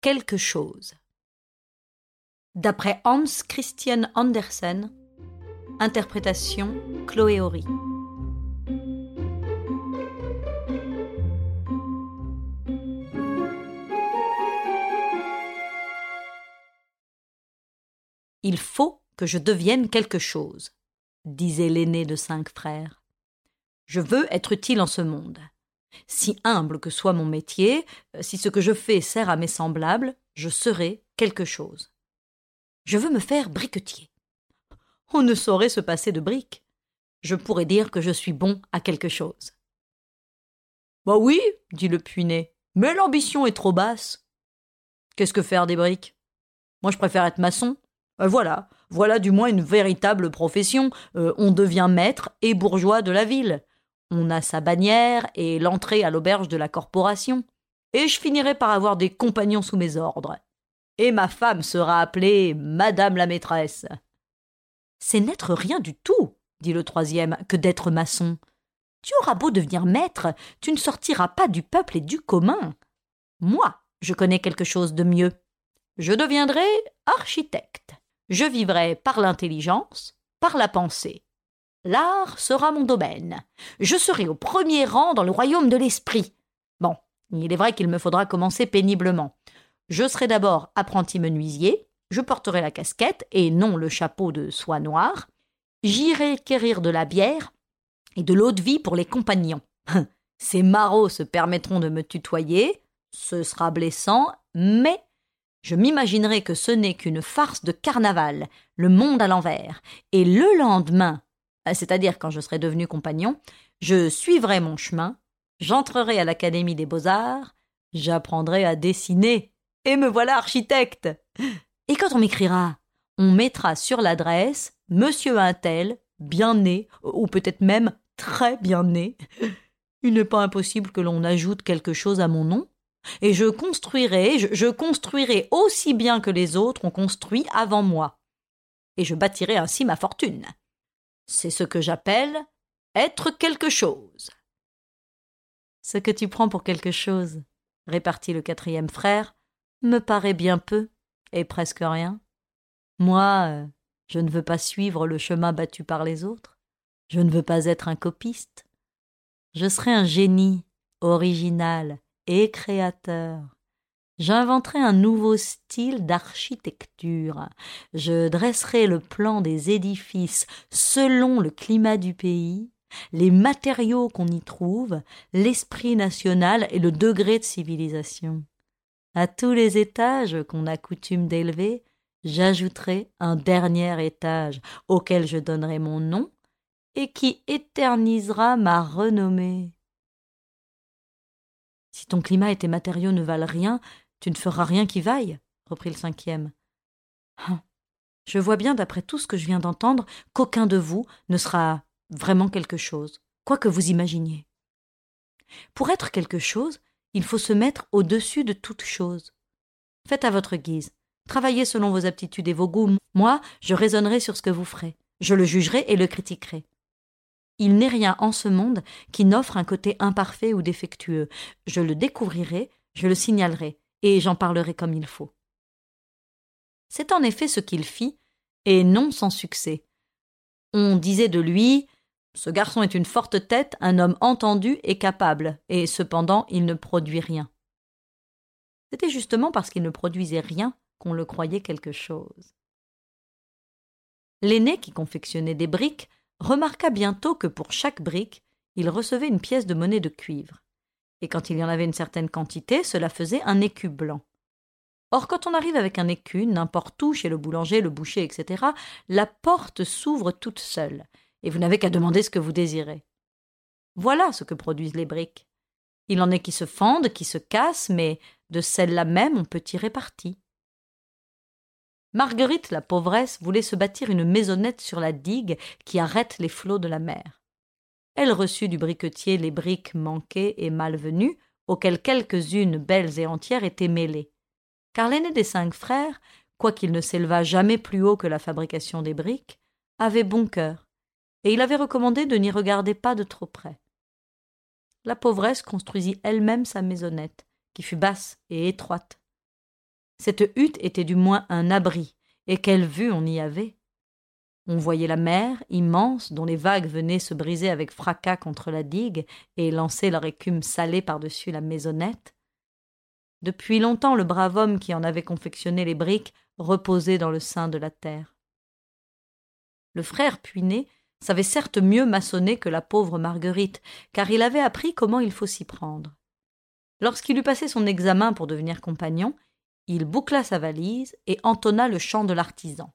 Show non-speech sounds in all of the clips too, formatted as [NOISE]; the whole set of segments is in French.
quelque chose. D'après Hans Christian Andersen, interprétation Chloé Horry. Il faut que je devienne quelque chose, disait l'aîné de cinq frères. Je veux être utile en ce monde. Si humble que soit mon métier, si ce que je fais sert à mes semblables, je serai quelque chose. Je veux me faire briquetier. On ne saurait se passer de briques. Je pourrais dire que je suis bon à quelque chose. Bah oui, dit le puinet, mais l'ambition est trop basse. Qu'est-ce que faire des briques? Moi je préfère être maçon. Euh, voilà, voilà du moins une véritable profession. Euh, on devient maître et bourgeois de la ville. On a sa bannière et l'entrée à l'auberge de la corporation. Et je finirai par avoir des compagnons sous mes ordres. Et ma femme sera appelée Madame la maîtresse. C'est n'être rien du tout, dit le troisième, que d'être maçon. Tu auras beau devenir maître, tu ne sortiras pas du peuple et du commun. Moi, je connais quelque chose de mieux. Je deviendrai architecte. Je vivrai par l'intelligence, par la pensée. L'art sera mon domaine. Je serai au premier rang dans le royaume de l'esprit. Bon, il est vrai qu'il me faudra commencer péniblement. Je serai d'abord apprenti menuisier, je porterai la casquette et non le chapeau de soie noire. J'irai quérir de la bière et de l'eau de vie pour les compagnons. [LAUGHS] Ces marauds se permettront de me tutoyer, ce sera blessant, mais je m'imaginerai que ce n'est qu'une farce de carnaval, le monde à l'envers, et le lendemain, c'est-à-dire quand je serai devenu compagnon, je suivrai mon chemin, j'entrerai à l'Académie des beaux-arts, j'apprendrai à dessiner, et me voilà architecte. Et quand on m'écrira, on mettra sur l'adresse Monsieur Untel, bien né, ou peut-être même très bien né. Il n'est pas impossible que l'on ajoute quelque chose à mon nom, et je construirai, je, je, construirai aussi bien que les autres ont construit avant moi, et je bâtirai ainsi ma fortune. C'est ce que j'appelle être quelque chose. Ce que tu prends pour quelque chose, répartit le quatrième frère, me paraît bien peu et presque rien. Moi, euh, je ne veux pas suivre le chemin battu par les autres. Je ne veux pas être un copiste. Je serai un génie, original et créateur. J'inventerai un nouveau style d'architecture. Je dresserai le plan des édifices selon le climat du pays, les matériaux qu'on y trouve, l'esprit national et le degré de civilisation. À tous les étages qu'on a coutume d'élever, j'ajouterai un dernier étage auquel je donnerai mon nom et qui éternisera ma renommée. Si ton climat et tes matériaux ne valent rien, tu ne feras rien qui vaille, reprit le cinquième. Hein. Je vois bien, d'après tout ce que je viens d'entendre, qu'aucun de vous ne sera vraiment quelque chose, quoi que vous imaginiez. Pour être quelque chose, il faut se mettre au-dessus de toute chose. Faites à votre guise. Travaillez selon vos aptitudes et vos goûts. Moi, je raisonnerai sur ce que vous ferez. Je le jugerai et le critiquerai. Il n'est rien en ce monde qui n'offre un côté imparfait ou défectueux. Je le découvrirai, je le signalerai, et j'en parlerai comme il faut. C'est en effet ce qu'il fit, et non sans succès. On disait de lui Ce garçon est une forte tête, un homme entendu et capable, et cependant il ne produit rien. C'était justement parce qu'il ne produisait rien qu'on le croyait quelque chose. L'aîné qui confectionnait des briques remarqua bientôt que pour chaque brique, il recevait une pièce de monnaie de cuivre. Et quand il y en avait une certaine quantité, cela faisait un écu blanc. Or, quand on arrive avec un écu, n'importe où, chez le boulanger, le boucher, etc., la porte s'ouvre toute seule, et vous n'avez qu'à demander ce que vous désirez. Voilà ce que produisent les briques. Il en est qui se fendent, qui se cassent, mais de celles-là même on peut tirer parti. Marguerite, la pauvresse, voulait se bâtir une maisonnette sur la digue qui arrête les flots de la mer. Elle reçut du briquetier les briques manquées et malvenues, auxquelles quelques-unes belles et entières étaient mêlées. Car l'aîné des cinq frères, quoiqu'il ne s'élevât jamais plus haut que la fabrication des briques, avait bon cœur, et il avait recommandé de n'y regarder pas de trop près. La pauvresse construisit elle-même sa maisonnette, qui fut basse et étroite. cette hutte était du moins un abri, et quelle vue on y avait. On voyait la mer, immense, dont les vagues venaient se briser avec fracas contre la digue et lancer leur écume salée par-dessus la maisonnette. Depuis longtemps le brave homme qui en avait confectionné les briques reposait dans le sein de la terre. Le frère Puinet savait certes mieux maçonner que la pauvre Marguerite, car il avait appris comment il faut s'y prendre. Lorsqu'il eut passé son examen pour devenir compagnon, il boucla sa valise et entonna le chant de l'artisan.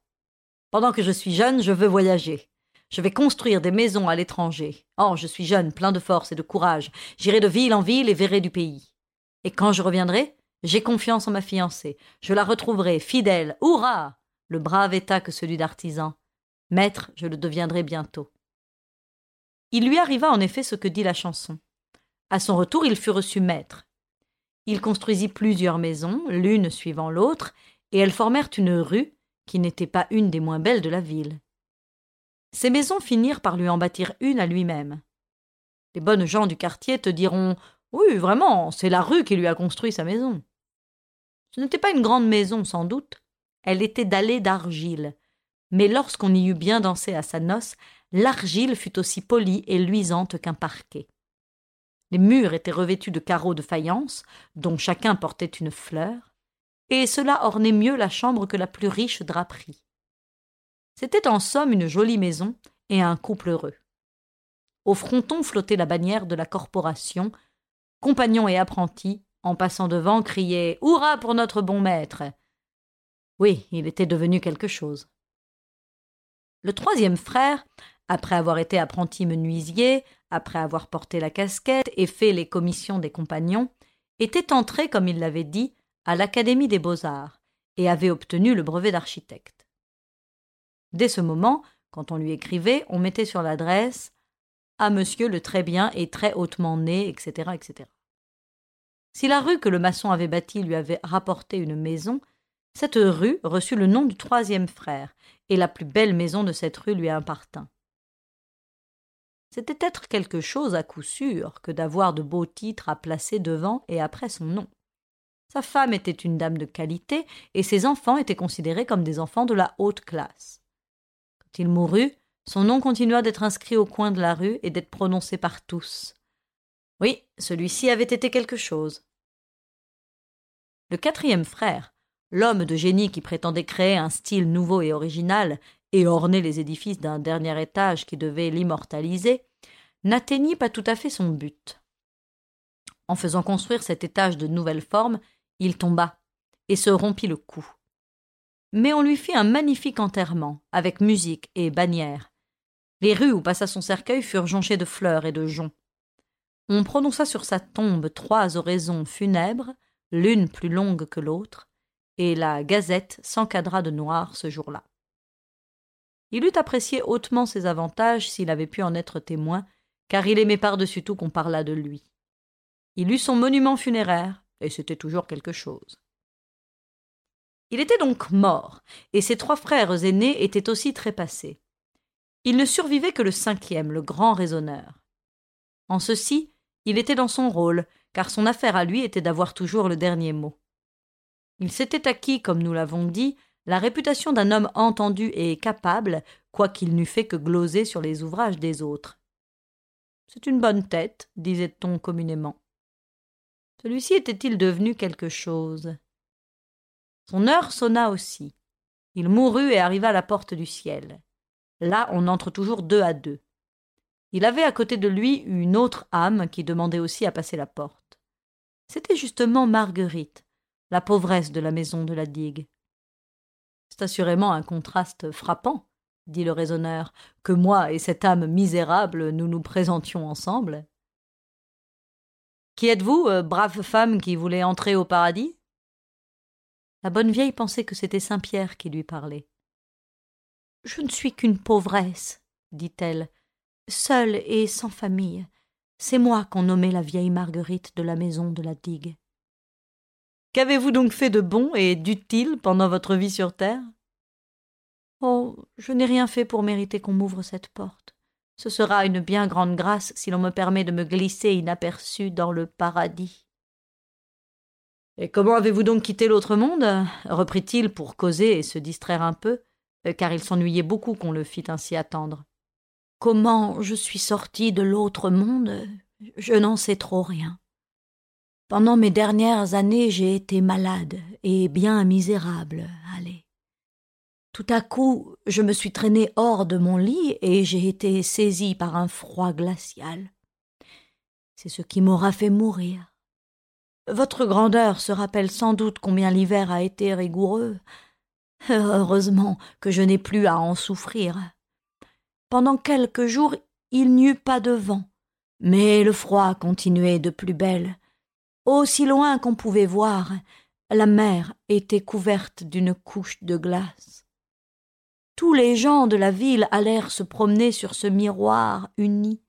Pendant que je suis jeune, je veux voyager. Je vais construire des maisons à l'étranger. Oh, je suis jeune, plein de force et de courage. J'irai de ville en ville et verrai du pays. Et quand je reviendrai, j'ai confiance en ma fiancée. Je la retrouverai fidèle. Hurrah Le brave état que celui d'artisan. Maître, je le deviendrai bientôt. Il lui arriva en effet ce que dit la chanson. À son retour, il fut reçu maître. Il construisit plusieurs maisons, l'une suivant l'autre, et elles formèrent une rue qui n'était pas une des moins belles de la ville. Ces maisons finirent par lui en bâtir une à lui-même. Les bonnes gens du quartier te diront Oui, vraiment, c'est la rue qui lui a construit sa maison. Ce n'était pas une grande maison, sans doute. Elle était dallée d'argile. Mais lorsqu'on y eut bien dansé à sa noce, l'argile fut aussi polie et luisante qu'un parquet. Les murs étaient revêtus de carreaux de faïence, dont chacun portait une fleur, et cela ornait mieux la chambre que la plus riche draperie. C'était en somme une jolie maison et un couple heureux. Au fronton flottait la bannière de la corporation. Compagnons et apprentis, en passant devant, criaient Hurrah pour notre bon maître Oui, il était devenu quelque chose. Le troisième frère, après avoir été apprenti menuisier, après avoir porté la casquette et fait les commissions des compagnons, était entré, comme il l'avait dit, à l'Académie des beaux-arts, et avait obtenu le brevet d'architecte. Dès ce moment, quand on lui écrivait, on mettait sur l'adresse à monsieur le très bien et très hautement né, etc., etc. Si la rue que le maçon avait bâtie lui avait rapporté une maison, cette rue reçut le nom du troisième frère, et la plus belle maison de cette rue lui appartint. C'était être quelque chose à coup sûr que d'avoir de beaux titres à placer devant et après son nom. Sa femme était une dame de qualité, et ses enfants étaient considérés comme des enfants de la haute classe. Quand il mourut, son nom continua d'être inscrit au coin de la rue et d'être prononcé par tous. Oui, celui-ci avait été quelque chose. Le quatrième frère, l'homme de génie qui prétendait créer un style nouveau et original et orner les édifices d'un dernier étage qui devait l'immortaliser, n'atteignit pas tout à fait son but. En faisant construire cet étage de nouvelle forme, il tomba et se rompit le cou. Mais on lui fit un magnifique enterrement, avec musique et bannière. Les rues où passa son cercueil furent jonchées de fleurs et de joncs. On prononça sur sa tombe trois oraisons funèbres, l'une plus longue que l'autre, et la gazette s'encadra de noir ce jour-là. Il eût apprécié hautement ses avantages s'il avait pu en être témoin, car il aimait par-dessus tout qu'on parlât de lui. Il eut son monument funéraire, et c'était toujours quelque chose. Il était donc mort, et ses trois frères aînés étaient aussi trépassés. Il ne survivait que le cinquième, le grand raisonneur. En ceci, il était dans son rôle, car son affaire à lui était d'avoir toujours le dernier mot. Il s'était acquis, comme nous l'avons dit, la réputation d'un homme entendu et capable, quoiqu'il n'eût fait que gloser sur les ouvrages des autres. C'est une bonne tête, disait-on communément. Celui-ci était-il devenu quelque chose? Son heure sonna aussi. Il mourut et arriva à la porte du ciel. Là, on entre toujours deux à deux. Il avait à côté de lui une autre âme qui demandait aussi à passer la porte. C'était justement Marguerite, la pauvresse de la maison de la digue. C'est assurément un contraste frappant, dit le raisonneur, que moi et cette âme misérable nous nous présentions ensemble. Qui êtes-vous, euh, brave femme qui voulait entrer au paradis? La bonne vieille pensait que c'était Saint Pierre qui lui parlait. Je ne suis qu'une pauvresse, dit-elle, seule et sans famille. C'est moi qu'on nommait la vieille Marguerite de la maison de la digue. Qu'avez-vous donc fait de bon et d'utile pendant votre vie sur terre? Oh, je n'ai rien fait pour mériter qu'on m'ouvre cette porte. Ce sera une bien grande grâce si l'on me permet de me glisser inaperçu dans le paradis. Et comment avez-vous donc quitté l'autre monde? reprit-il pour causer et se distraire un peu, car il s'ennuyait beaucoup qu'on le fît ainsi attendre. Comment je suis sorti de l'autre monde, je n'en sais trop rien. Pendant mes dernières années, j'ai été malade et bien misérable. Allez. Tout à coup, je me suis traîné hors de mon lit et j'ai été saisi par un froid glacial. C'est ce qui m'aura fait mourir. Votre grandeur se rappelle sans doute combien l'hiver a été rigoureux. Heureusement que je n'ai plus à en souffrir. Pendant quelques jours, il n'y eut pas de vent, mais le froid continuait de plus belle. Aussi loin qu'on pouvait voir, la mer était couverte d'une couche de glace. Tous les gens de la ville allèrent se promener sur ce miroir uni.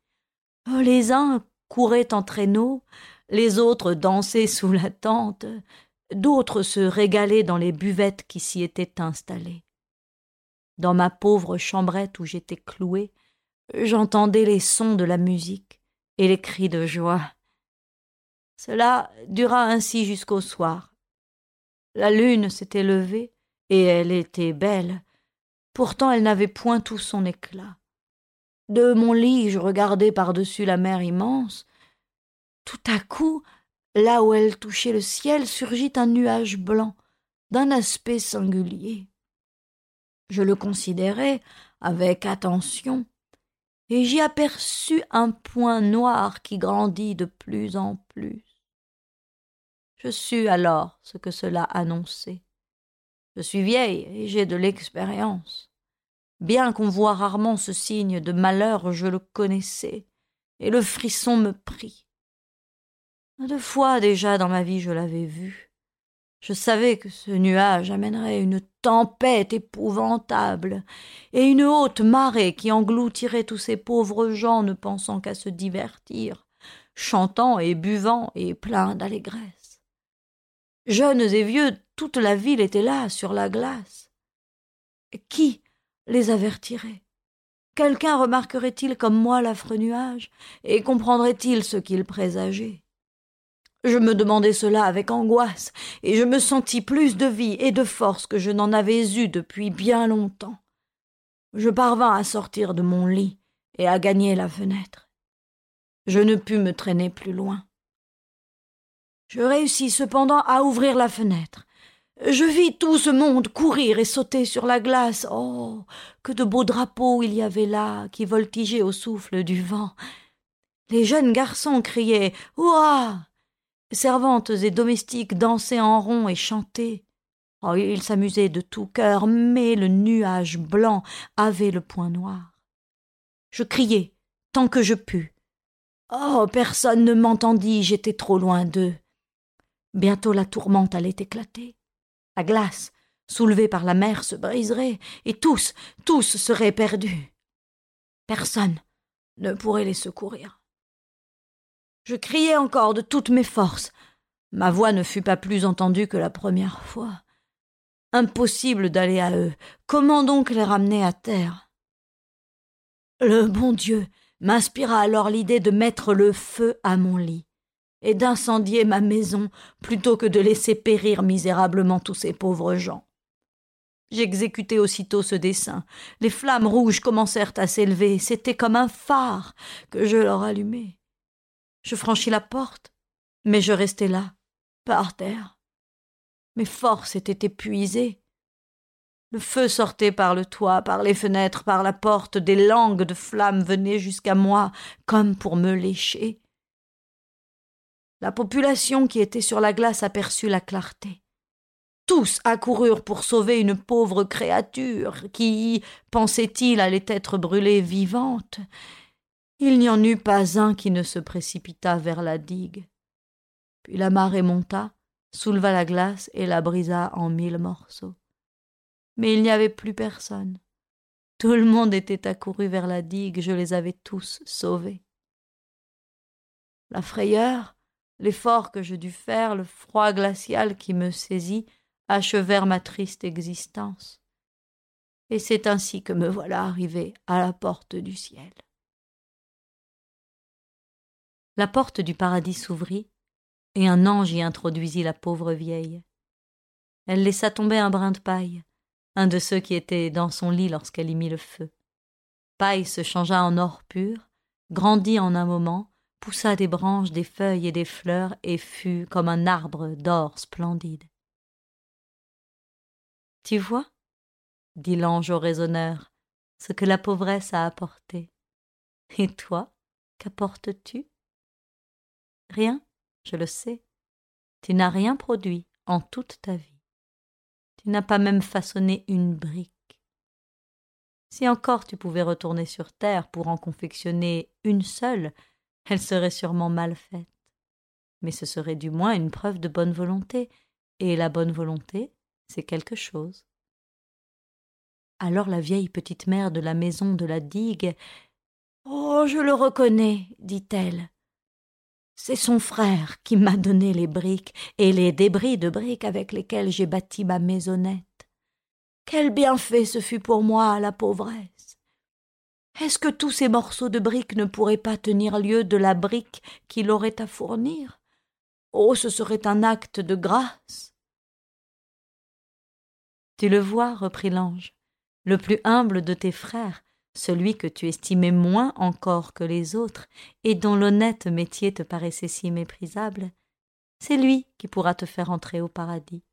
Les uns couraient en traîneau, les autres dansaient sous la tente, d'autres se régalaient dans les buvettes qui s'y étaient installées. Dans ma pauvre chambrette où j'étais cloué, j'entendais les sons de la musique et les cris de joie. Cela dura ainsi jusqu'au soir. La lune s'était levée, et elle était belle. Pourtant elle n'avait point tout son éclat. De mon lit je regardais par-dessus la mer immense. Tout à coup, là où elle touchait le ciel, surgit un nuage blanc, d'un aspect singulier. Je le considérai avec attention, et j'y aperçus un point noir qui grandit de plus en plus. Je sus alors ce que cela annonçait. Je suis vieille et j'ai de l'expérience. Bien qu'on voie rarement ce signe de malheur, je le connaissais, et le frisson me prit. Deux fois déjà dans ma vie je l'avais vu. Je savais que ce nuage amènerait une tempête épouvantable et une haute marée qui engloutirait tous ces pauvres gens ne pensant qu'à se divertir, chantant et buvant et pleins d'allégresse. Jeunes et vieux, toute la ville était là, sur la glace. Qui les avertirait? Quelqu'un remarquerait-il comme moi l'affreux nuage et comprendrait-il ce qu'il présageait? Je me demandai cela avec angoisse, et je me sentis plus de vie et de force que je n'en avais eu depuis bien longtemps. Je parvins à sortir de mon lit et à gagner la fenêtre. Je ne pus me traîner plus loin. Je réussis cependant à ouvrir la fenêtre. Je vis tout ce monde courir et sauter sur la glace. Oh. Que de beaux drapeaux il y avait là, qui voltigeaient au souffle du vent. Les jeunes garçons criaient. Ouah. Servantes et domestiques dansaient en rond et chantaient. Oh, ils s'amusaient de tout cœur, mais le nuage blanc avait le point noir. Je criai, tant que je pus. Oh, personne ne m'entendit, j'étais trop loin d'eux. Bientôt la tourmente allait éclater. La glace, soulevée par la mer, se briserait, et tous, tous seraient perdus. Personne ne pourrait les secourir. Je criai encore de toutes mes forces. Ma voix ne fut pas plus entendue que la première fois. Impossible d'aller à eux. Comment donc les ramener à terre? Le bon Dieu m'inspira alors l'idée de mettre le feu à mon lit et d'incendier ma maison plutôt que de laisser périr misérablement tous ces pauvres gens. J'exécutai aussitôt ce dessein. Les flammes rouges commencèrent à s'élever. C'était comme un phare que je leur allumai. Je franchis la porte, mais je restai là, par terre. Mes forces étaient épuisées. Le feu sortait par le toit, par les fenêtres, par la porte, des langues de flammes venaient jusqu'à moi, comme pour me lécher. La population qui était sur la glace aperçut la clarté. Tous accoururent pour sauver une pauvre créature qui, pensait-il, allait être brûlée vivante, il n'y en eut pas un qui ne se précipita vers la digue. Puis la marée monta, souleva la glace et la brisa en mille morceaux. Mais il n'y avait plus personne. Tout le monde était accouru vers la digue, je les avais tous sauvés. La frayeur, l'effort que je dus faire, le froid glacial qui me saisit, achevèrent ma triste existence. Et c'est ainsi que me voilà arrivé à la porte du ciel. La porte du paradis s'ouvrit, et un ange y introduisit la pauvre vieille. Elle laissa tomber un brin de paille, un de ceux qui étaient dans son lit lorsqu'elle y mit le feu. Paille se changea en or pur, grandit en un moment, poussa des branches, des feuilles et des fleurs, et fut comme un arbre d'or splendide. Tu vois, dit l'ange au raisonneur, ce que la pauvresse a apporté. [LAUGHS] Et toi, qu'apportes-tu? Rien, je le sais. Tu n'as rien produit en toute ta vie. Tu n'as pas même façonné une brique. Si encore tu pouvais retourner sur terre pour en confectionner une seule, elle serait sûrement mal faite. Mais ce serait du moins une preuve de bonne volonté, et la bonne volonté, c'est quelque chose. Alors la vieille petite mère de la maison de la digue. Oh. Je le reconnais, dit-elle. C'est son frère qui m'a donné les briques et les débris de briques avec lesquels j'ai bâti ma maisonnette. Quel bienfait ce fut pour moi, la pauvresse. Est-ce que tous ces morceaux de briques ne pourraient pas tenir lieu de la brique qu'il aurait à fournir? Oh, ce serait un acte de grâce. Tu le vois, reprit l'ange, le plus humble de tes frères, celui que tu estimais moins encore que les autres, et dont l'honnête métier te paraissait si méprisable, c'est lui qui pourra te faire entrer au paradis.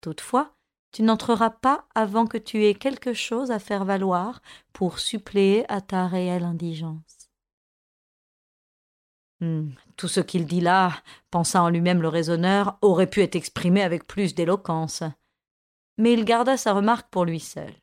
Toutefois, tu n'entreras pas avant que tu aies quelque chose à faire valoir pour suppléer à ta réelle indigence. Hum, tout ce qu'il dit là, pensa en lui-même le raisonneur, aurait pu être exprimé avec plus d'éloquence. Mais il garda sa remarque pour lui seul.